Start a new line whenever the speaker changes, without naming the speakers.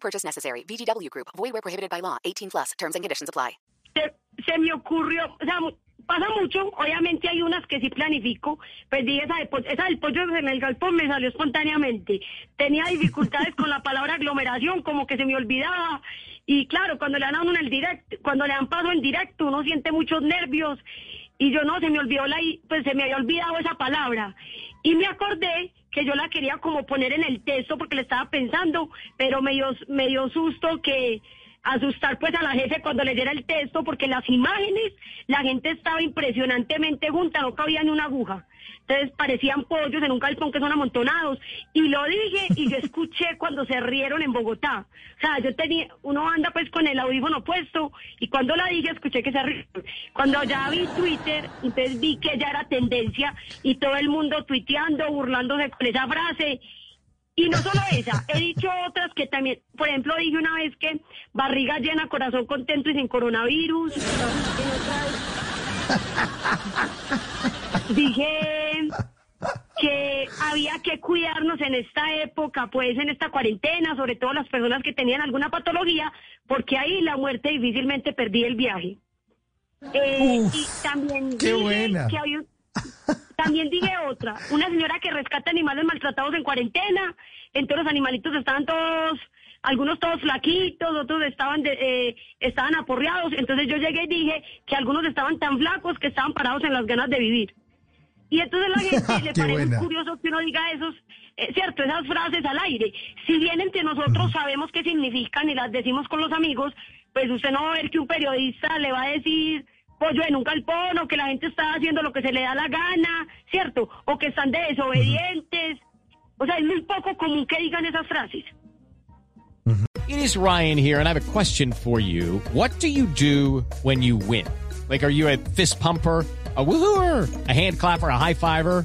Purchase necessary. VGW Group. Void where prohibited by law. 18 plus. Terms and conditions apply.
se, se me ocurrió, o sea, pasa mucho, obviamente hay unas que sí planifico, pues dije, esa, de esa del pollo en el galpón me salió espontáneamente. Tenía dificultades con la palabra aglomeración, como que se me olvidaba. Y claro, cuando le dan a uno en el directo, cuando le dan paso en directo, uno siente muchos nervios. Y yo no, se me olvidó la, pues se me había olvidado esa palabra. Y me acordé que yo la quería como poner en el texto porque le estaba pensando, pero me dio, me dio susto que asustar pues a la jefe cuando le diera el texto porque las imágenes, la gente estaba impresionantemente junta, no cabía ni una aguja. Entonces parecían pollos en un galpón que son amontonados. Y lo dije y yo escuché cuando se rieron en Bogotá. O sea, yo tenía, uno anda pues con el audífono puesto y cuando la dije escuché que se rieron. Cuando ya vi Twitter, entonces vi que ya era tendencia y todo el mundo tuiteando, burlándose con esa frase. Y no solo esa, he dicho otras que también, por ejemplo, dije una vez que barriga llena, corazón contento y sin coronavirus. Dije que había que cuidarnos en esta época, pues en esta cuarentena, sobre todo las personas que tenían alguna patología, porque ahí la muerte difícilmente perdí el viaje. Eh, y también
qué
dije
buena.
que había un- también dije otra, una señora que rescata animales maltratados en cuarentena, entonces los animalitos estaban todos, algunos todos flaquitos, otros estaban de- eh, estaban aporreados, entonces yo llegué y dije que algunos estaban tan flacos que estaban parados en las ganas de vivir. Y entonces la gente le parece
buena.
curioso que uno diga esos, eh, cierto, esas frases al aire. Si bien entre nosotros sabemos qué significan y las decimos con los amigos, pues usted no va a ver que un periodista le va a decir pollo en un galpón o que la gente está haciendo lo que se le da la gana, ¿cierto? O que están de desobedientes. O sea, es muy poco común que digan esas frases.
It is Ryan here, and I have a question for you. What do you do when you win? Like, are you a fist pumper? A woohooer, a hand clapper, a high fiver.